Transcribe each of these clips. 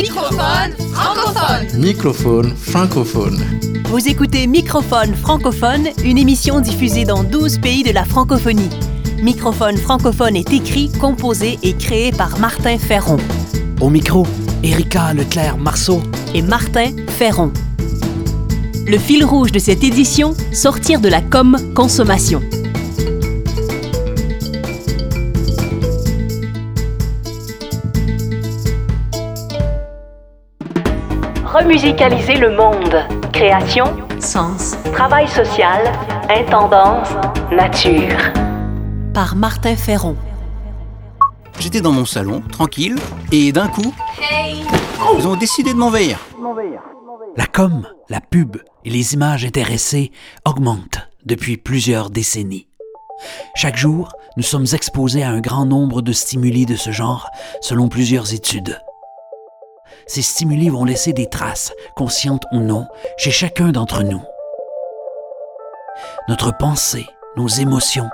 Microphone francophone. Microphone francophone. Vous écoutez Microphone francophone, une émission diffusée dans 12 pays de la francophonie. Microphone francophone est écrit, composé et créé par Martin Ferron Au micro, Erika Leclerc-Marceau. et Martin Ferron. Le fil rouge de cette édition, sortir de la com consommation. Remusicaliser le monde. Création, sens, travail social, intendance, nature. Par Martin Ferron. J'étais dans mon salon, tranquille, et d'un coup, ils ont décidé de m'envahir. La com, la pub et les images intéressées augmentent depuis plusieurs décennies. Chaque jour, nous sommes exposés à un grand nombre de stimuli de ce genre, selon plusieurs études. Ces stimuli vont laisser des traces, conscientes ou non, chez chacun d'entre nous. Notre pensée, nos émotions,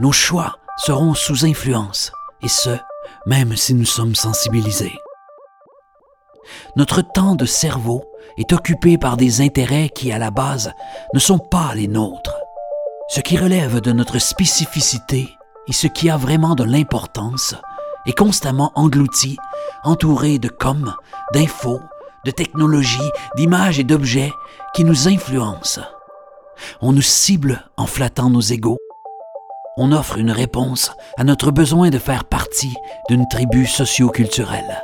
nos choix seront sous influence, et ce, même si nous sommes sensibilisés. Notre temps de cerveau est occupé par des intérêts qui, à la base, ne sont pas les nôtres. Ce qui relève de notre spécificité et ce qui a vraiment de l'importance est constamment englouti, entouré de com, d'infos, de technologies, d'images et d'objets qui nous influencent. On nous cible en flattant nos égaux. On offre une réponse à notre besoin de faire partie d'une tribu socio-culturelle.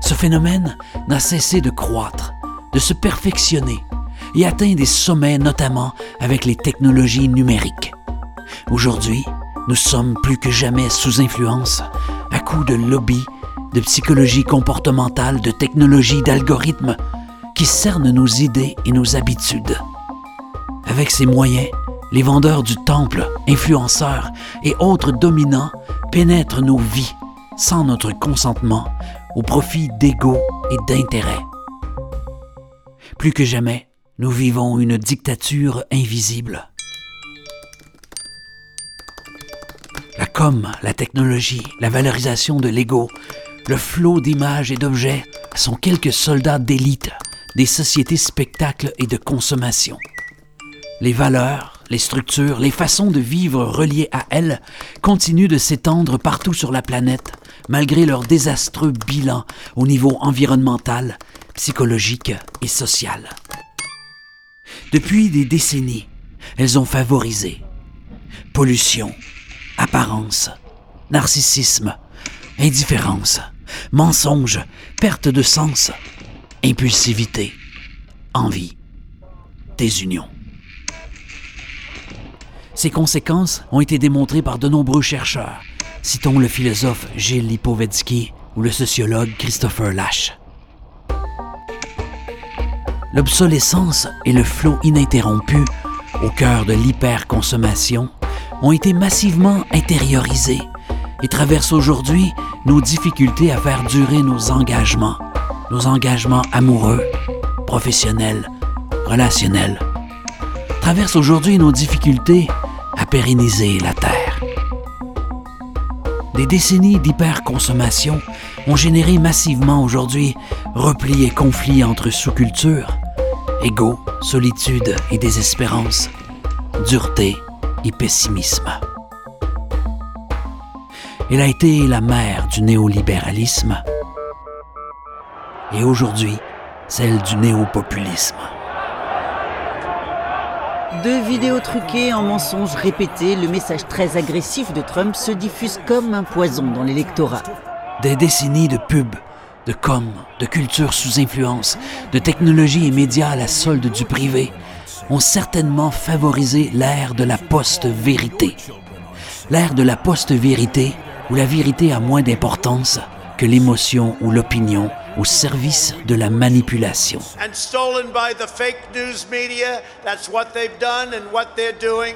Ce phénomène n'a cessé de croître, de se perfectionner et atteint des sommets notamment avec les technologies numériques. Aujourd'hui, nous sommes plus que jamais sous influence à coups de lobby, de psychologie comportementale, de technologie, d'algorithmes qui cernent nos idées et nos habitudes. Avec ces moyens, les vendeurs du temple, influenceurs et autres dominants pénètrent nos vies sans notre consentement au profit d'ego et d'intérêts. Plus que jamais, nous vivons une dictature invisible. La com, la technologie, la valorisation de l'ego, le flot d'images et d'objets sont quelques soldats d'élite des sociétés spectacles et de consommation. Les valeurs, les structures, les façons de vivre reliées à elles continuent de s'étendre partout sur la planète, malgré leur désastreux bilan au niveau environnemental, psychologique et social. Depuis des décennies, elles ont favorisé pollution, apparence, narcissisme, indifférence, mensonge, perte de sens, impulsivité, envie, désunion. Ces conséquences ont été démontrées par de nombreux chercheurs. Citons le philosophe Gilles Lipovetsky ou le sociologue Christopher Lasch. L'obsolescence et le flot ininterrompu au cœur de l'hyperconsommation ont été massivement intériorisés et traversent aujourd'hui nos difficultés à faire durer nos engagements, nos engagements amoureux, professionnels, relationnels, traversent aujourd'hui nos difficultés à pérenniser la Terre. Des décennies d'hyperconsommation ont généré massivement aujourd'hui replis et conflits entre sous-cultures, égaux, solitude et désespérance, dureté et pessimisme. Elle a été la mère du néolibéralisme et aujourd'hui celle du néopopulisme. Deux vidéos truquées en mensonges répétés, le message très agressif de Trump se diffuse comme un poison dans l'électorat. Des décennies de pubs, de com, de culture sous influence, de technologie et médias à la solde du privé ont certainement favorisé l'ère de la post-vérité. L'ère de la post-vérité où la vérité a moins d'importance que l'émotion ou l'opinion au service de la manipulation. and stolen by the fake news media. That's what they've done and what they're doing.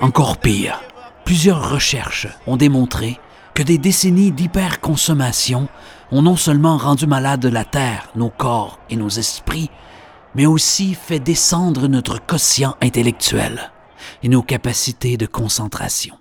Encore pire, plusieurs recherches ont démontré que des décennies d'hyperconsommation ont non seulement rendu malade la Terre, nos corps et nos esprits, mais aussi fait descendre notre quotient intellectuel et nos capacités de concentration.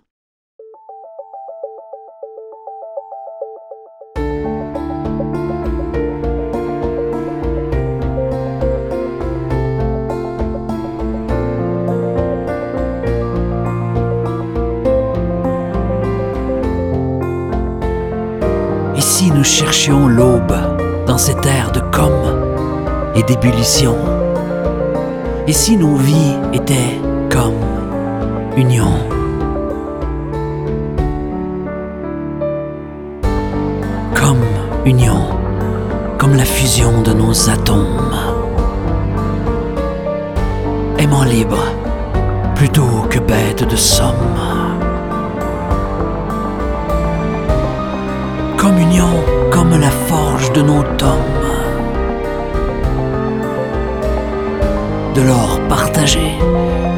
Ici nous cherchions l'aube dans cette ère de com', et d'ébullition Et si nos vies étaient comme union? Comme union, comme la fusion de nos atomes. Aimant libre plutôt que bête de somme. Communion comme la forge de nos tomes. L'or partagé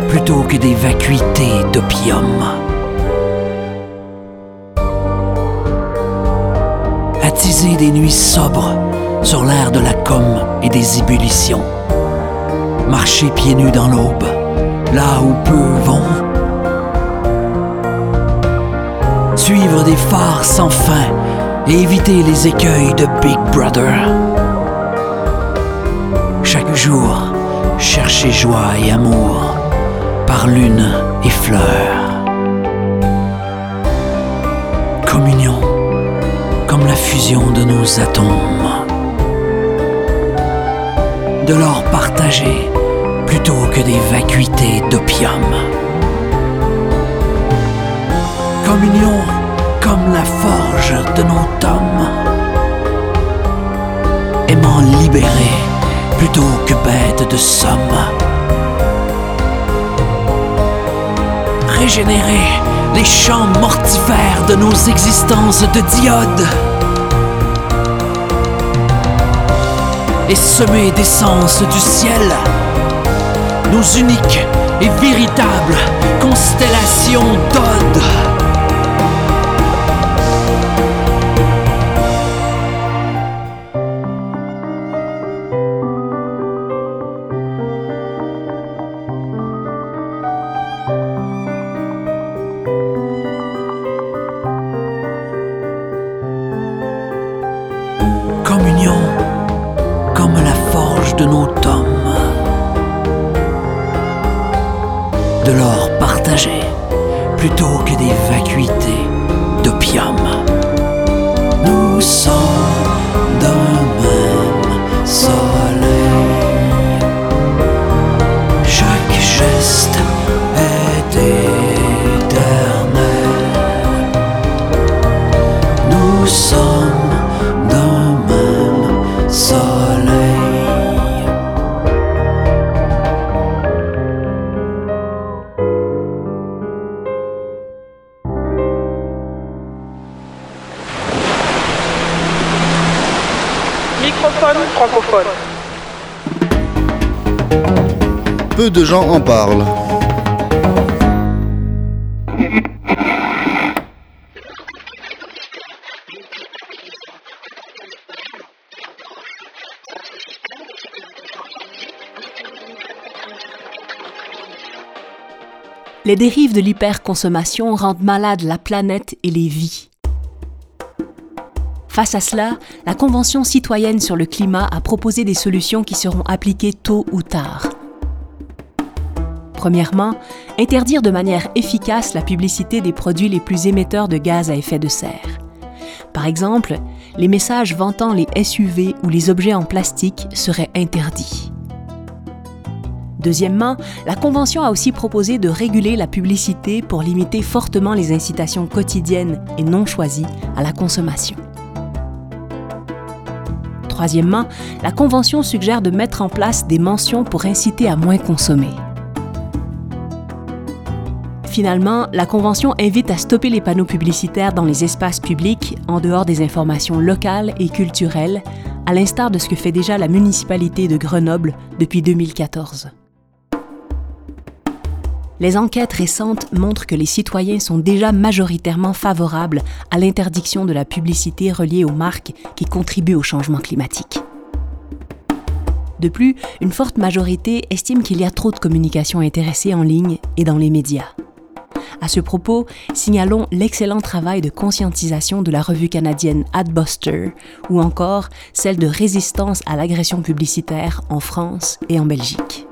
plutôt que des vacuités d'opium. Attiser des nuits sobres sur l'air de la com et des ébullitions. Marcher pieds nus dans l'aube, là où peu vont. Suivre des phares sans fin et éviter les écueils de Big Brother. Chaque jour, chercher joie et amour par lune et fleurs. Communion, comme la fusion de nos atomes. De l'or partagé plutôt que des vacuités d'opium. Communion comme la forge de nos tomes. Aimant libérer plutôt que bête de somme. Régénérer les champs mortifères de nos existences de diodes. Et semer d'essence du ciel nos uniques et véritables constellations d'odes. De nos tomes. De l'or partagé plutôt que des vacuités d'opium. Nous sommes d'un même soleil. Chaque geste est éternel. Nous sommes Peu de gens en parlent. Les dérives de l'hyperconsommation rendent malade la planète et les vies. Face à cela, la Convention citoyenne sur le climat a proposé des solutions qui seront appliquées tôt ou tard. Premièrement, interdire de manière efficace la publicité des produits les plus émetteurs de gaz à effet de serre. Par exemple, les messages vantant les SUV ou les objets en plastique seraient interdits. Deuxièmement, la Convention a aussi proposé de réguler la publicité pour limiter fortement les incitations quotidiennes et non choisies à la consommation. Troisièmement, la Convention suggère de mettre en place des mentions pour inciter à moins consommer. Finalement, la Convention invite à stopper les panneaux publicitaires dans les espaces publics en dehors des informations locales et culturelles, à l'instar de ce que fait déjà la municipalité de Grenoble depuis 2014. Les enquêtes récentes montrent que les citoyens sont déjà majoritairement favorables à l'interdiction de la publicité reliée aux marques qui contribuent au changement climatique. De plus, une forte majorité estime qu'il y a trop de communication intéressée en ligne et dans les médias. À ce propos, signalons l'excellent travail de conscientisation de la revue canadienne Adbuster ou encore celle de résistance à l'agression publicitaire en France et en Belgique.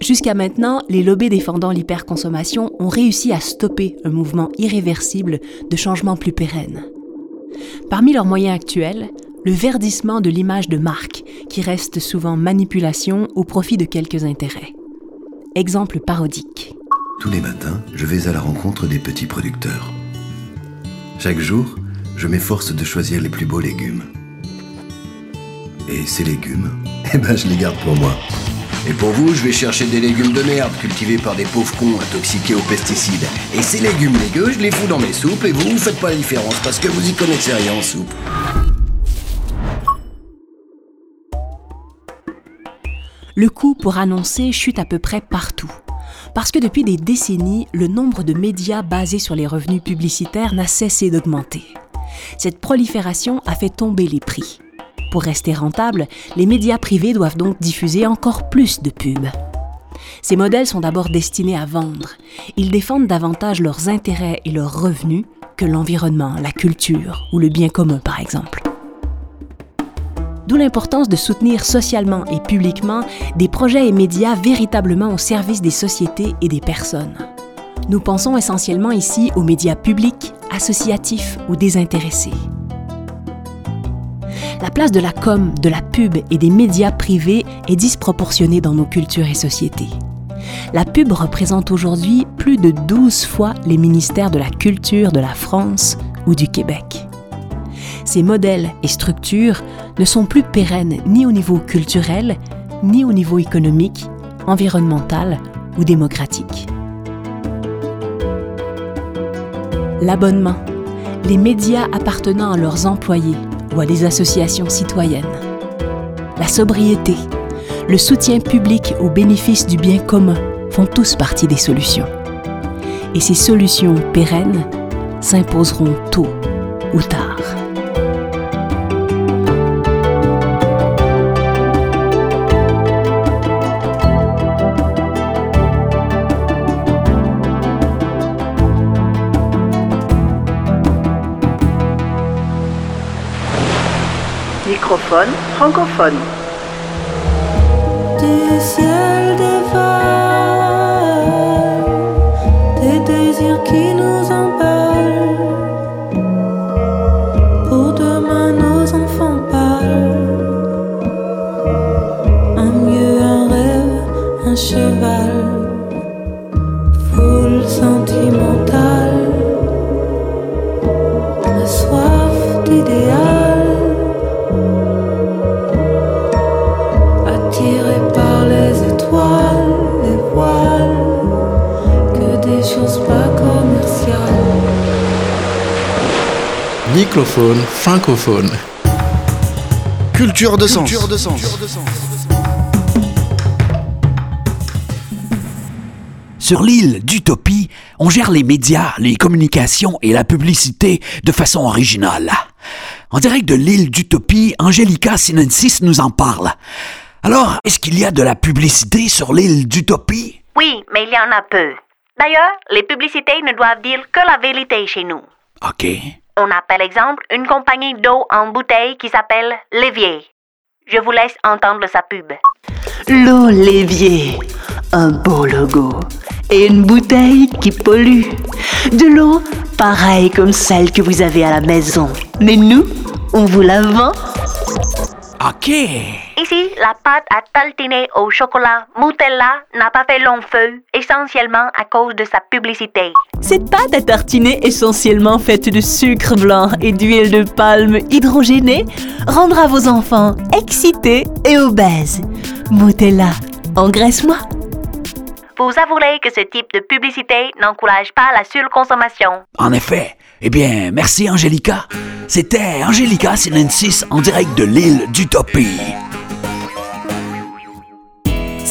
Jusqu'à maintenant, les lobbies défendant l'hyperconsommation ont réussi à stopper un mouvement irréversible de changement plus pérenne. Parmi leurs moyens actuels, le verdissement de l'image de marque, qui reste souvent manipulation au profit de quelques intérêts. Exemple parodique. Tous les matins, je vais à la rencontre des petits producteurs. Chaque jour, je m'efforce de choisir les plus beaux légumes. Et ces légumes, eh ben je les garde pour moi. Et pour vous, je vais chercher des légumes de merde cultivés par des pauvres cons intoxiqués aux pesticides. Et ces légumes légueux, je les fous dans mes soupes et vous, vous faites pas la différence parce que vous y connaissez rien en soupe. Le coût pour annoncer chute à peu près partout. Parce que depuis des décennies, le nombre de médias basés sur les revenus publicitaires n'a cessé d'augmenter. Cette prolifération a fait tomber les prix. Pour rester rentables, les médias privés doivent donc diffuser encore plus de pubs. Ces modèles sont d'abord destinés à vendre. Ils défendent davantage leurs intérêts et leurs revenus que l'environnement, la culture ou le bien commun par exemple. D'où l'importance de soutenir socialement et publiquement des projets et médias véritablement au service des sociétés et des personnes. Nous pensons essentiellement ici aux médias publics, associatifs ou désintéressés. La place de la com, de la pub et des médias privés est disproportionnée dans nos cultures et sociétés. La pub représente aujourd'hui plus de 12 fois les ministères de la Culture de la France ou du Québec ces modèles et structures ne sont plus pérennes ni au niveau culturel, ni au niveau économique, environnemental ou démocratique. L'abonnement, les médias appartenant à leurs employés ou à des associations citoyennes. La sobriété, le soutien public au bénéfice du bien commun font tous partie des solutions. Et ces solutions pérennes s'imposeront tôt ou tard. Microphone francophone. Microphone francophone. Culture de sens. Culture de sens. Sur l'île d'Utopie, on gère les médias, les communications et la publicité de façon originale. En direct de l'île d'Utopie, Angelica Sinensis nous en parle. Alors, est-ce qu'il y a de la publicité sur l'île d'Utopie? Oui, mais il y en a peu. D'ailleurs, les publicités ne doivent dire que la vérité chez nous. OK. On a par exemple une compagnie d'eau en bouteille qui s'appelle Lévier. Je vous laisse entendre sa pub. L'eau Lévier, un beau logo. Et une bouteille qui pollue. De l'eau pareille comme celle que vous avez à la maison. Mais nous, on vous la vend. OK. Ici, la pâte à taltiner au chocolat Moutella n'a pas fait long feu, essentiellement à cause de sa publicité. Cette pâte à tartiner essentiellement faite de sucre blanc et d'huile de palme hydrogénée rendra vos enfants excités et obèses. Moutella, engraisse-moi. Vous avouerez que ce type de publicité n'encourage pas la surconsommation. En effet. Eh bien, merci Angelica. C'était Angelica Sinensis en direct de l'île d'Utopie.